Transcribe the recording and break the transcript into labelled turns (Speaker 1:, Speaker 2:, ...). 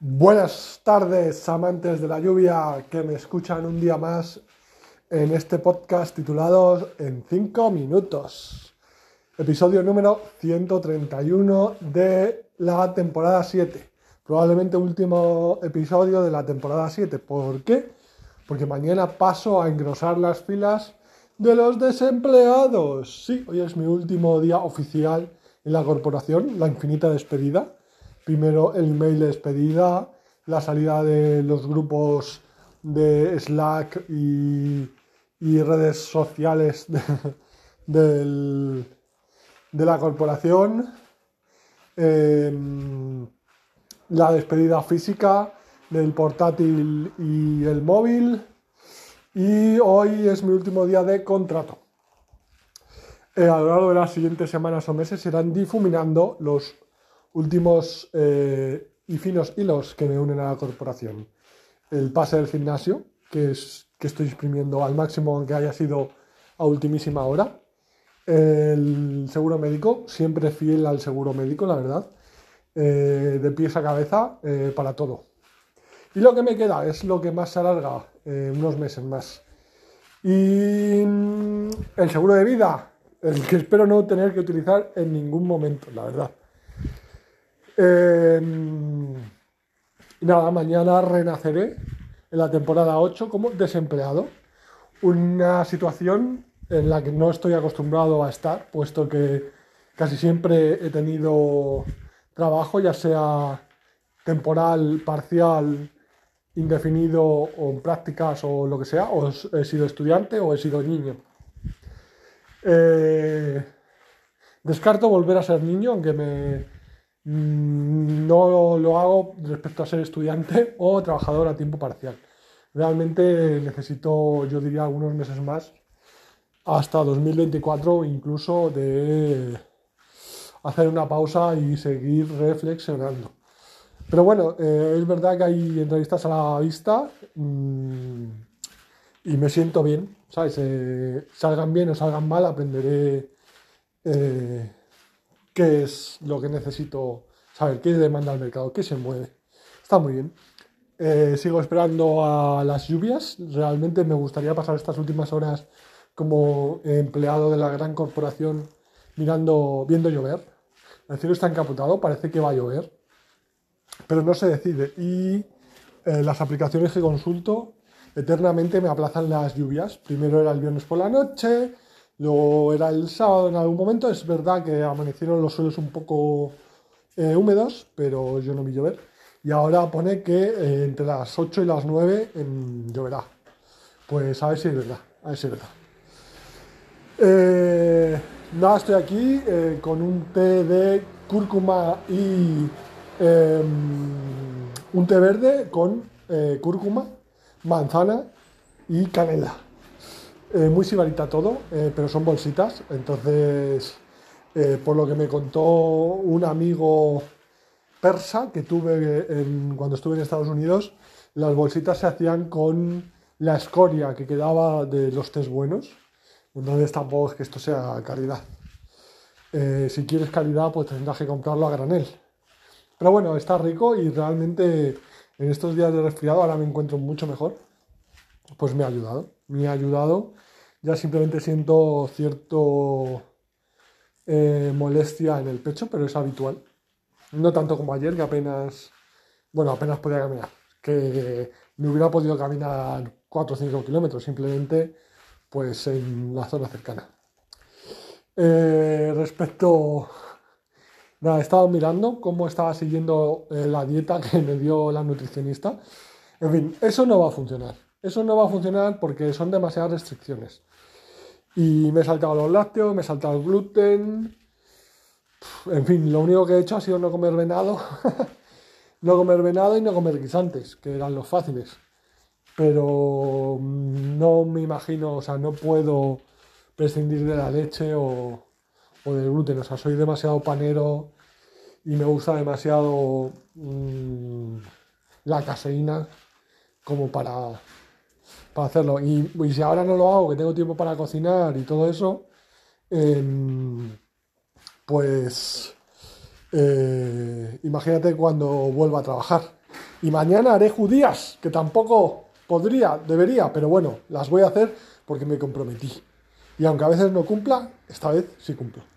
Speaker 1: Buenas tardes, amantes de la lluvia que me escuchan un día más en este podcast titulado En 5 minutos. Episodio número 131 de la temporada 7. Probablemente último episodio de la temporada 7. ¿Por qué? Porque mañana paso a engrosar las filas de los desempleados. Sí, hoy es mi último día oficial en la corporación, la infinita despedida Primero el email de despedida, la salida de los grupos de Slack y, redes sociales de, la corporación, em, la despedida física del portátil y el móvil y hoy es mi último día de contrato. Eh, a lo largo de las siguientes semanas o meses serán difuminando los últimos eh, y finos hilos que me unen a la corporación. El pase del gimnasio, que, es, que estoy exprimiendo al máximo aunque haya sido a ultimísima hora. El seguro médico, siempre fiel al seguro médico, la verdad. Eh, de pies a cabeza eh, para todo. Y lo que me queda es lo que más se alarga, unos meses más. Y mm, el seguro de vida, el que espero no tener que utilizar en ningún momento, la verdad. Em, nada, mañana renaceré en la temporada 8 como desempleado. Una situación en la que no estoy acostumbrado a estar, puesto que casi siempre he tenido trabajo, ya sea temporal, parcial, indefinido o en prácticas o lo que sea, o he sido estudiante o he sido niño. Eh, descarto volver a ser niño, aunque me, no lo hago respecto a ser estudiante o trabajador a tiempo parcial. Realmente necesito, yo diría, algunos meses más, hasta 2024 incluso, de hacer una pausa y seguir reflexionando. Pero bueno, eh, es verdad que hay entrevistas a la vista mm, y me siento bien, ¿sabes? Eh, salgan bien o salgan mal, aprenderé eh, qué es lo que necesito saber, qué demanda el mercado, qué se mueve. Está muy bien. Eh, sigo esperando a las lluvias. Realmente me gustaría pasar estas últimas horas como empleado de la gran corporación mirando, viendo llover. El cielo está encapotado, parece que va a llover, pero no se decide. Y eh, las aplicaciones que consulto eternamente me aplazan las lluvias. Primero era el viernes por la noche, Luego era el sábado en algún momento, es verdad que amanecieron los suelos un poco eh, húmedos, pero yo no vi llover. Y ahora pone que eh, entre las 8 y las 9 lloverá. Pues a ver si es verdad, a ver si es verdad. Eh, nada, estoy aquí con un té de cúrcuma y em, un té verde con cúrcuma, manzana y canela. Eh, muy sibarita todo, eh, pero son bolsitas. Entonces, eh, por lo que me contó un amigo persa que tuve cuando estuve en Estados Unidos, las bolsitas se hacían con la escoria que quedaba de los test buenos. Entonces tampoco es que esto sea calidad. si quieres calidad, pues tendrás que comprarlo a granel. Pero bueno, está rico y realmente en estos días de resfriado ahora me encuentro mucho mejor. Pues me ha ayudado. Me ha ayudado ya simplemente siento cierto eh, molestia en el pecho, pero es habitual. No tanto como ayer, que apenas, bueno, apenas podía caminar, que me hubiera podido caminar 4 o 5 kilómetros, simplemente pues en la zona cercana. Eh, respecto, nada, he estado mirando cómo estaba siguiendo eh, la dieta que me dio la nutricionista. En fin, eso no va a funcionar. Eso no va a funcionar porque son demasiadas restricciones. Y me he saltado los lácteos, me he saltado el gluten. En fin, lo único que he hecho ha sido no comer venado. no comer venado y no comer guisantes, que eran los fáciles. Pero mm, no me imagino, o sea, no puedo prescindir de la leche o, del gluten. O sea, soy demasiado panero y me gusta demasiado mm, la caseína como para para hacerlo. Y, si ahora no lo hago, que tengo tiempo para cocinar y todo eso, em, pues eh, imagínate cuando vuelva a trabajar. Y mañana haré judías, que tampoco podría, debería, pero bueno, las voy a hacer porque me comprometí. Y aunque a veces no cumpla, esta vez sí cumplo.